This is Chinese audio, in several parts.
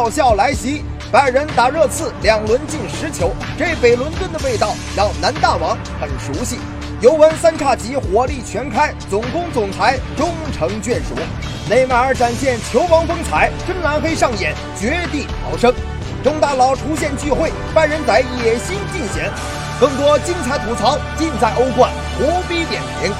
爆笑来袭。拜仁打热刺，两轮进十球，这北伦敦的味道让南大王很熟悉。尤文三叉戟火力全开，总攻总裁终成眷属。内马尔展现球王风采，真蓝黑上演绝地逃生。中大佬出现聚会，拜仁仔野心尽显。更多精彩吐槽尽在欧冠胡逼点评。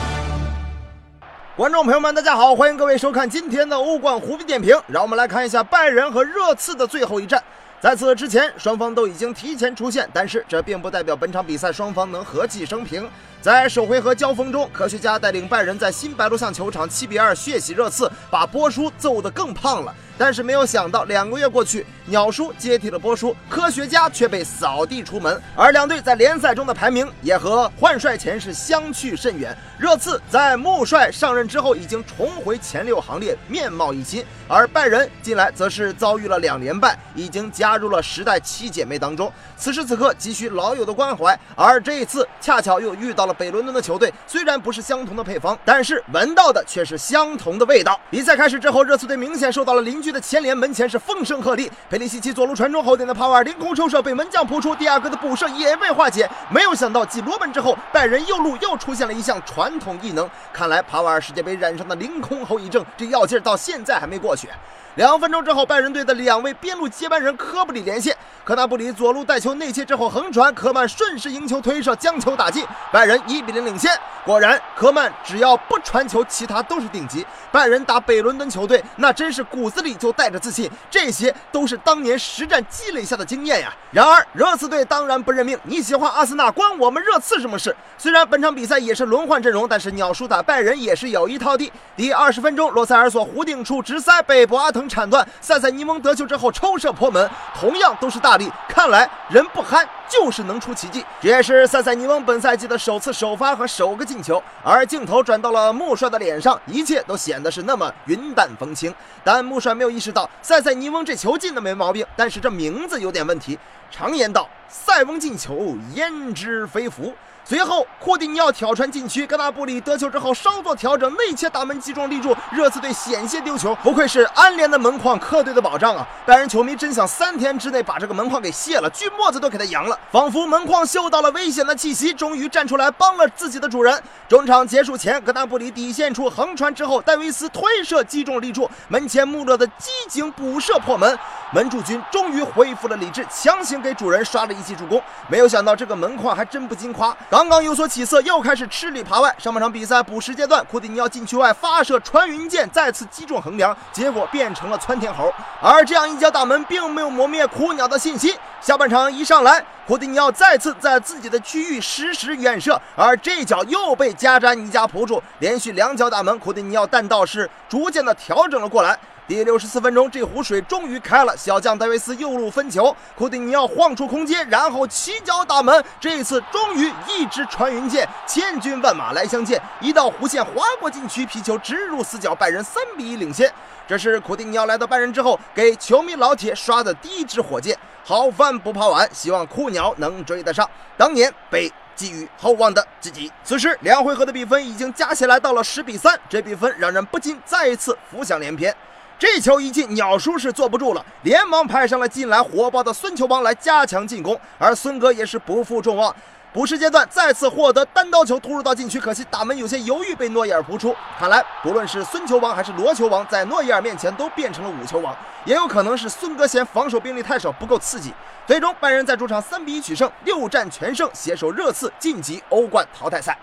观众朋友们，大家好，欢迎各位收看今天的欧冠胡逼点评。让我们来看一下拜仁和热刺的最后一战。在此之前，双方都已经提前出线，但是这并不代表本场比赛双方能和气生平。在首回合交锋中，科学家带领拜仁在新白鹿巷球场七比二血洗热刺，把波叔揍得更胖了。但是没有想到，两个月过去，鸟叔接替了波叔，科学家却被扫地出门，而两队在联赛中的排名也和换帅前是相去甚远。热刺在穆帅上任之后，已经重回前六行列，面貌一新；而拜仁近来则是遭遇了两连败，已经加入了时代七姐妹当中。此时此刻急需老友的关怀，而这一次恰巧又遇到了北伦敦的球队，虽然不是相同的配方，但是闻到的却是相同的味道。比赛开始之后，热刺队明显受到了邻居。的牵连，门前是风声鹤唳。佩林西奇左路传中后点的帕瓦尔凌空抽射被门将扑出，第二个的补射也被化解。没有想到继罗本之后，拜仁右路又出现了一项传统异能。看来帕瓦尔世界杯染上的凌空后遗症，这药劲儿到现在还没过去。两分钟之后，拜仁队的两位边路接班人科布里连线，科纳布里左路带球内切之后横传，科曼顺势迎球推射将球打进，拜仁一比零领先。果然，科曼只要不传球，其他都是顶级。拜仁打北伦敦球队，那真是骨子里就带着自信，这些都是当年实战积累下的经验呀。然而，热刺队当然不认命，你喜欢阿森纳，关我们热刺什么事？虽然本场比赛也是轮换阵容，但是鸟叔打拜仁也是有一套的。第二十分钟，罗塞尔索弧顶处直塞被博阿滕铲断，塞塞尼翁得球之后抽射破门，同样都是大力，看来人不憨就是能出奇迹。这也是塞塞尼翁本赛季的首次首发和首个进球。而镜头转到了穆帅的脸上，一切都显得是那么云淡风轻。但穆帅没有意识到塞塞尼翁这球进的没毛病，但是这名字有点问题。常言道，塞翁进球，焉知非福。随后，库蒂尼奥挑传禁区，格纳布里得球之后稍作调整，内切打门击中立柱，热刺队险些丢球。不愧是安联的门框，客队的保障啊！拜仁球迷真想三天之内把这个门框给卸了，锯末子都给他扬了。仿佛门框嗅到了危险的气息，终于站出来帮了自己的主人。中场结束前，格纳布里底线处横传之后，戴维斯推射击中立柱，门前穆勒的机警补射破门，门柱军终于恢复了理智，强行给主人刷了一记助攻。没有想到这个门框还真不经夸。刚刚有所起色，又开始吃里扒外。上半场比赛补时阶段，库蒂尼奥禁区外发射穿云箭，再次击中横梁，结果变成了窜天猴。而这样一脚打门，并没有磨灭苦鸟的信心。下半场一上来，库蒂尼奥再次在自己的区域实施远射，而这脚又被加詹尼加扑住，连续两脚打门，库蒂尼奥弹道是逐渐的调整了过来。第六十四分钟，这壶水终于开了。小将戴维斯右路分球，库蒂尼奥晃出空间，然后起脚打门。这一次终于一支穿云箭，千军万马来相见，一道弧线划过禁区，皮球直入死角，拜仁三比一领先。这是库蒂尼奥来到拜仁之后，给球迷老铁刷的第一支火箭。好饭不怕晚，希望库鸟能追得上当年被寄予厚望的自己。此时两回合的比分已经加起来到了十比三，这比分让人不禁再一次浮想联翩。这球一进，鸟叔是坐不住了，连忙派上了近来火爆的孙球王来加强进攻，而孙哥也是不负众望，补时阶段再次获得单刀球突入到禁区，可惜打门有些犹豫，被诺伊尔扑出。看来不论是孙球王还是罗球王，在诺伊尔面前都变成了五球王，也有可能是孙哥嫌防守兵力太少，不够刺激。最终拜仁在主场三比一取胜，六战全胜，携手热刺晋级欧冠淘汰赛。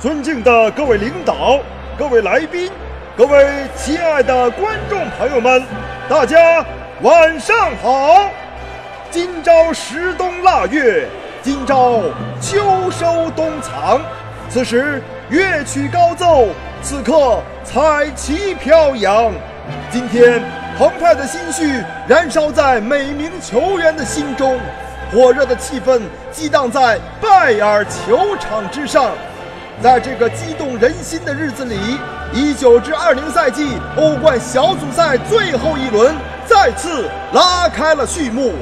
尊敬的各位领导、各位来宾、各位亲爱的观众朋友们，大家晚上好！今朝时冬腊月，今朝秋收冬藏，此时乐曲高奏，此刻彩旗飘扬。今天澎湃的心绪燃烧在每名球员的心中，火热的气氛激荡在拜尔球场之上。在这个激动人心的日子里，一九至二零赛季欧冠小组赛最后一轮再次拉开了序幕。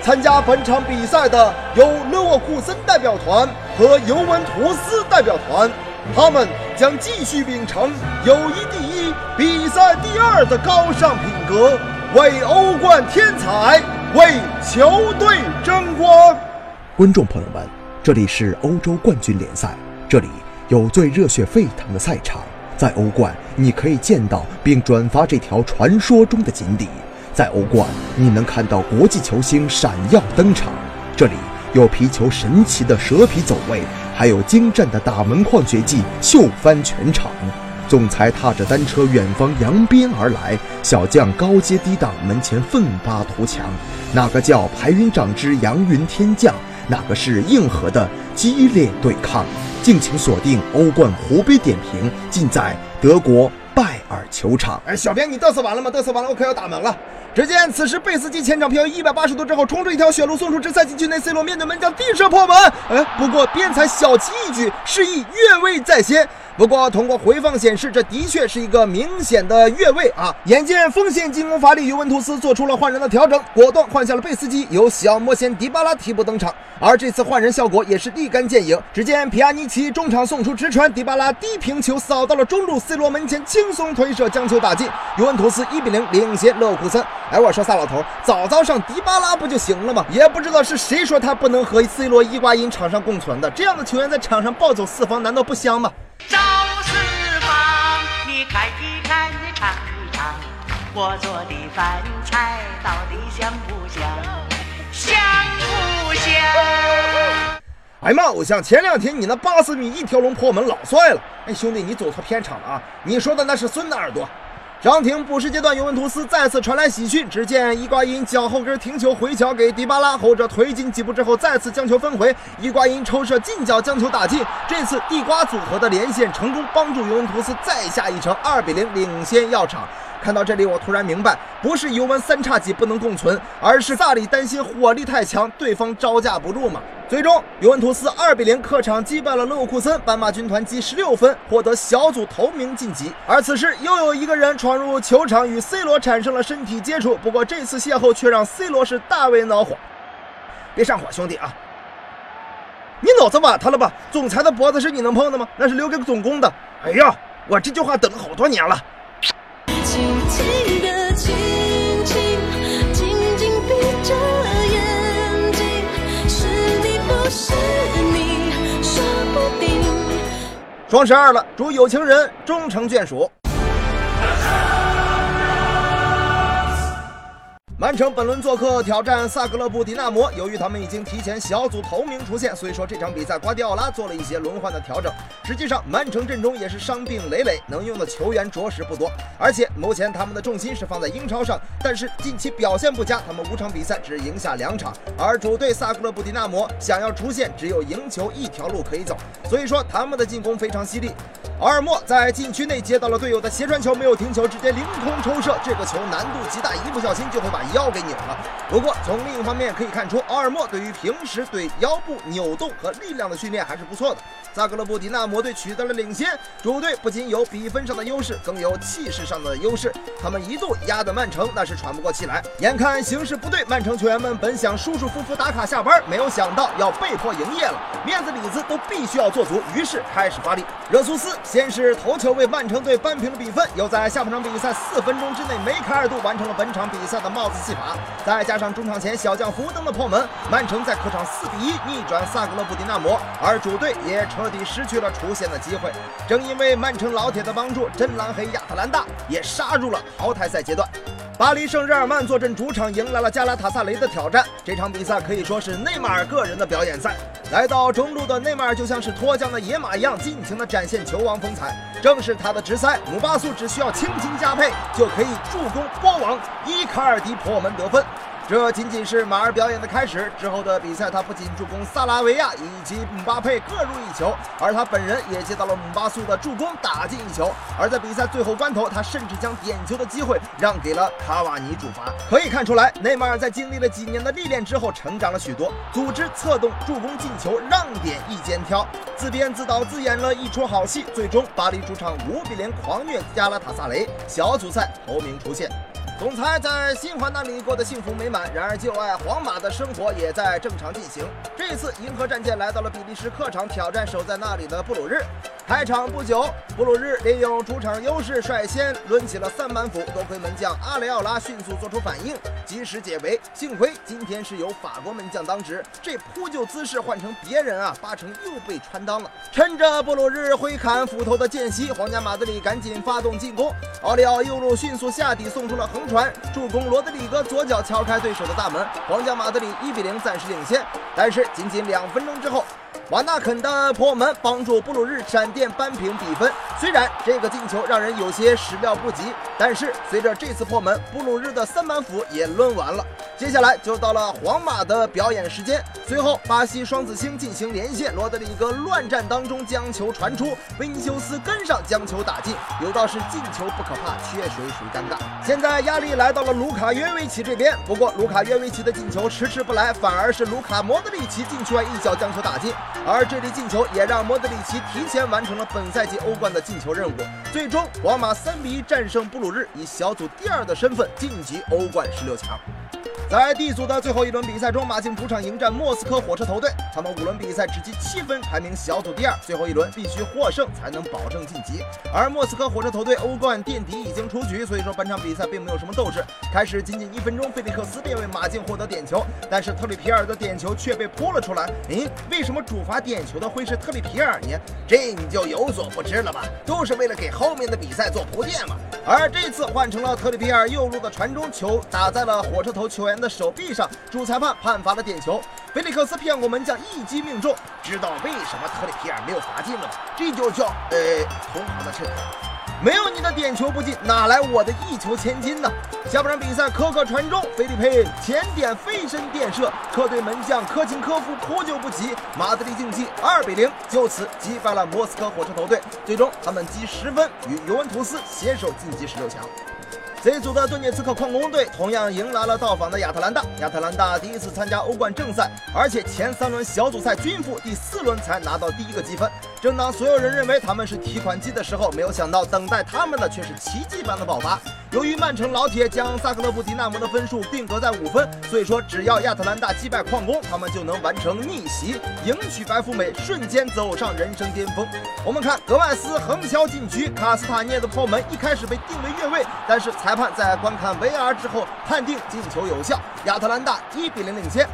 参加本场比赛的有勒沃库森代表团和尤文图斯代表团。他们将继续秉承友谊第一、比赛第二的高尚品格，为欧冠添彩，为球队争光。观众朋友们，这里是欧洲冠军联赛，这里有最热血沸腾的赛场。在欧冠，你可以见到并转发这条传说中的锦鲤。在欧冠，你能看到国际球星闪耀登场。这里有皮球神奇的蛇皮走位，还有精湛的打门框绝技秀翻全场。总裁踏着单车远方扬鞭而来，小将高阶低挡门前奋发图强。哪个叫排云掌之扬云天降？哪个是硬核的激烈对抗？敬请锁定欧冠湖北点评，尽在德国拜耳球场。哎，小编，你嘚瑟完了吗？嘚瑟完了，我可要打门了。只见此时贝斯基前场飘移一百八十度之后，冲出一条血路，送出直塞禁区内，C 罗面对门将低射破门。哎，不过边裁小旗一举，示意越位在先。不过，通过回放显示，这的确是一个明显的越位啊！眼见锋线进攻乏力，尤文图斯做出了换人的调整，果断换下了贝斯基，由小魔仙迪巴拉替补登场。而这次换人效果也是立竿见影。只见皮亚尼奇中场送出直传，迪巴拉低平球扫到了中路，C 罗门前轻松推射将球打进，尤文图斯一比零领先勒沃库森。哎，我说萨老头，早早上迪巴拉不就行了吗？也不知道是谁说他不能和 C 罗、伊瓜因场上共存的，这样的球员在场上暴走四方，难道不香吗？走四方，你看一看，你尝一尝，我做的饭菜到底香不香？香不香？哎呀妈，偶像，前两天你那八十米一条龙破门老帅了。哎，兄弟，你走错片场了啊！你说的那是孙的耳朵。伤停补时阶段，尤文图斯再次传来喜讯。只见伊瓜因脚后跟停球回敲给迪巴拉，后者推进几步之后，再次将球分回。伊瓜因抽射近角将球打进。这次地瓜组合的连线成功，帮助尤文图斯再下一城，二比零领先药厂。看到这里，我突然明白，不是尤文三叉戟不能共存，而是萨里担心火力太强，对方招架不住嘛。最终，尤文图斯二比零客场击败了勒沃库森，斑马军团积十六分，获得小组头名晋级。而此时，又有一个人闯入球场，与 C 罗产生了身体接触。不过这次邂逅却让 C 罗是大为恼火。别上火，兄弟啊！你脑子瓦特了吧？总裁的脖子是你能碰的吗？那是留给总工的。哎呀，我这句话等了好多年了。双十二了，祝有情人终成眷属。曼城本轮做客挑战萨格勒布迪纳摩，由于他们已经提前小组头名出线，所以说这场比赛瓜迪奥拉做了一些轮换的调整。实际上，曼城阵中也是伤病累累，能用的球员着实不多。而且目前他们的重心是放在英超上，但是近期表现不佳，他们五场比赛只赢下两场。而主队萨格勒布迪纳摩想要出线，只有赢球一条路可以走，所以说他们的进攻非常犀利。奥尔莫在禁区内接到了队友的斜传球，没有停球，直接凌空抽射，这个球难度极大，一不小心就会把腰给扭了。不过从另一方面可以看出，奥尔莫对于平时对腰部扭动和力量的训练还是不错的。萨格勒布迪纳摩队取得了领先，主队不仅有比分上的优势，更有气势上的优势。他们一度压得曼城那是喘不过气来。眼看形势不对，曼城球员们本想舒舒服服打卡下班，没有想到要被迫营业了，面子里子都必须要做足，于是开始发力。热苏斯先是头球为曼城队扳平了比分，又在下半场比赛四分钟之内梅开二度，完成了本场比赛的帽子戏法。再加上中场前小将福登的破门，曼城在客场四比一逆转萨格勒布迪纳摩，而主队也彻底失去了出线的机会。正因为曼城老铁的帮助，真蓝黑亚特兰大也杀入了淘汰赛阶段。巴黎圣日耳曼坐镇主场，迎来了加拉塔萨雷的挑战。这场比赛可以说是内马尔个人的表演赛。来到中路的内马尔就像是脱缰的野马一样，尽情的展现球王风采。正是他的直塞，姆巴苏只需要轻轻加配，就可以助攻波王，伊卡尔迪破门得分。这仅仅是马尔表演的开始，之后的比赛他不仅助攻萨拉维亚以及姆巴佩各入一球，而他本人也接到了姆巴苏的助攻，打进一球。而在比赛最后关头，他甚至将点球的机会让给了卡瓦尼主罚。可以看出来，内马尔在经历了几年的历练之后，成长了许多，组织、策动、助攻、进球，让点一肩挑，自编自导自演了一出好戏。最终，巴黎主场五比零狂虐加拉塔萨雷，小组赛头名出现。总裁在新欢那里过得幸福美满，然而旧爱皇马的生活也在正常进行。这次银河战舰来到了比利时客场，挑战守在那里的布鲁日。开场不久，布鲁日利用主场优势率先抡起了三板斧，多亏门将阿雷奥拉迅速做出反应，及时解围。幸亏今天是由法国门将当值，这扑救姿势换成别人啊，八成又被穿裆了。趁着布鲁日挥砍斧头的间隙，皇家马德里赶紧发动进攻。奥利奥右路迅速下底送出了横传，助攻罗德里戈左脚敲开对手的大门，皇家马德里一比零暂时领先。但是仅仅两分钟之后。瓦纳肯的破门帮助布鲁日闪电扳平比分。虽然这个进球让人有些始料不及，但是随着这次破门，布鲁日的三板斧也抡完了。接下来就到了皇马的表演时间。随后，巴西双子星进行连线，罗德里戈乱战当中将球传出，维尼修斯跟上将球打进。有道是进球不可怕，缺水属尴尬。现在压力来到了卢卡约维奇这边，不过卢卡约维奇的进球迟迟不来，反而是卢卡莫德里奇禁区外一脚将球打进。而这粒进球也让莫德里奇提前完成了本赛季欧冠的进球任务。最终，皇马三比一战胜布鲁日，以小组第二的身份晋级欧冠十六强。在 D 组的最后一轮比赛中，马竞主场迎战莫斯科火车头队。他们五轮比赛只积七分，排名小组第二。最后一轮必须获胜才能保证晋级。而莫斯科火车头队欧冠垫底已经出局，所以说本场比赛并没有什么斗志。开始仅仅一分钟，菲利克斯便为马竞获得点球，但是特里皮尔的点球却被扑了出来。诶，为什么主罚点球的会是特里皮尔呢？这你就有所不知了吧？都是为了给后面的比赛做铺垫嘛。而这次换成了特里皮尔右路的传中球打在了火车头球员。的手臂上，主裁判判罚了点球。菲利克斯骗过门将，一击命中。知道为什么特里皮尔没有罚进了吗？这就叫呃，同行的衬托。没有你的点球不进，哪来我的一球千金呢？下半场比赛，科克传中，菲利佩前点飞身垫射，客队门将科钦科夫扑救不及，马德里竞技二比零就此击败了莫斯科火车头队。最终，他们积十分，与尤文图斯携手晋级十六强。这组的顿涅茨克矿工队同样迎来了到访的亚特兰大。亚特兰大第一次参加欧冠正赛，而且前三轮小组赛均负，第四轮才拿到第一个积分。正当所有人认为他们是提款机的时候，没有想到等待他们的却是奇迹般的爆发。由于曼城老铁将萨格勒布迪纳摩的分数定格在五分，所以说只要亚特兰大击败矿工，他们就能完成逆袭，迎娶白富美，瞬间走上人生巅峰。我们看格外斯横敲禁区，卡斯塔涅的破门一开始被定为越位，但是裁判在观看 VR 之后判定进球有效，亚特兰大一比零领先。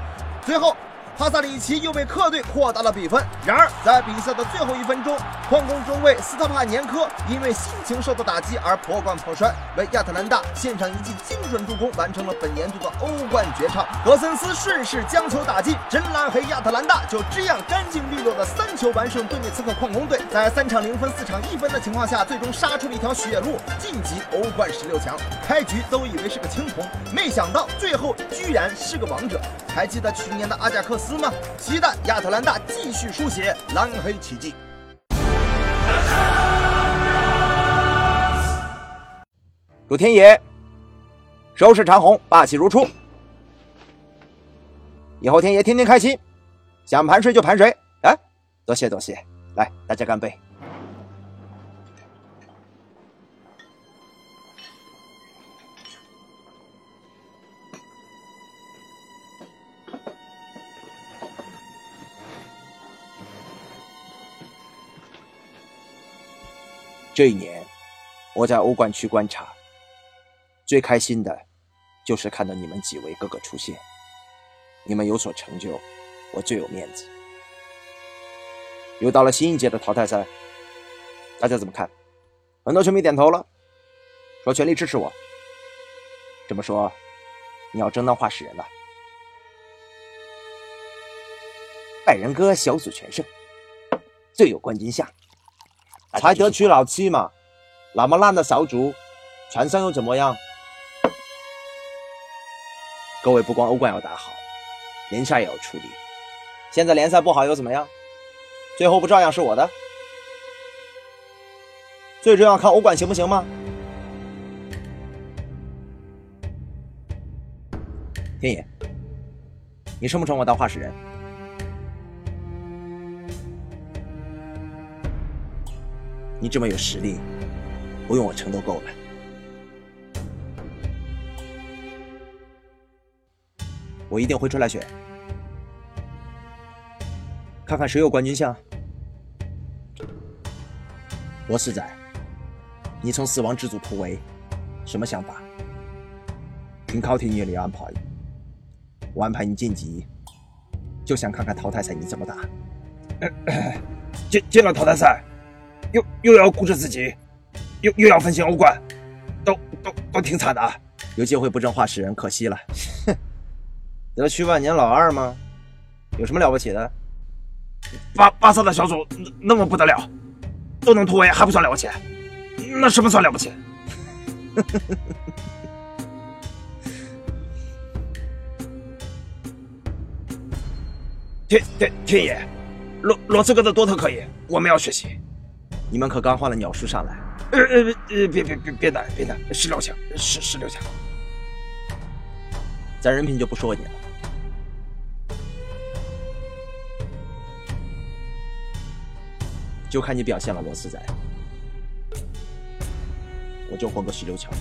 最后。帕萨里奇又为客队扩大了比分。然而，在比赛的最后一分钟，矿工中卫斯特帕年科因为心情受到打击而破罐破摔，为亚特兰大献上一记精准助攻，完成了本年度的欧冠绝唱。格森斯顺势将球打进，真蓝黑亚特兰大就这样干净利落的三球完胜顿涅茨克矿工队。在三场零分、四场一分的情况下，最终杀出了一条血路，晋级欧冠十六强。开局都以为是个青铜，没想到最后居然是个王者。还记得去年的阿贾克斯吗？期待亚特兰大继续书写蓝黑奇迹。祝天爷收拾长虹，霸气如初。以后天爷天天开心，想盘谁就盘谁。哎，多谢多谢，来大家干杯。这一年，我在欧冠区观察，最开心的，就是看到你们几位个个出现。你们有所成就，我最有面子。又到了新一届的淘汰赛，大家怎么看？很多球迷点头了，说全力支持我。这么说，你要争当话事人了。拜仁哥小组全胜，最有冠军相。才得娶老七嘛，那么烂的小组，全胜又怎么样？各位不光欧冠要打好，联赛也要处理。现在联赛不好又怎么样？最后不照样是我的？最重要看欧冠行不行吗？天野，你称不称我当话事人？你这么有实力，不用我撑都够了。我一定会出来选。看看谁有冠军相。罗四仔，你从死亡之组突围，什么想法？听考题你的安排，我安排你晋级，就想看看淘汰赛你怎么打。进进了淘汰赛，又又要顾着自己，又又要分心欧冠，都都都挺惨的。有机会不争话事人，可惜了。哼，得去万年老二吗？有什么了不起的？巴巴萨的小组那么不得了，都能突围还不算了不起？那什么算了不起？天天天爷，罗罗斯哥的多特可以，我们要学习。你们可刚换了鸟叔上来？呃呃呃，别别别别打别打，十六强十十六强。咱人品就不说你了，就看你表现了，罗四仔，我就混个十六强。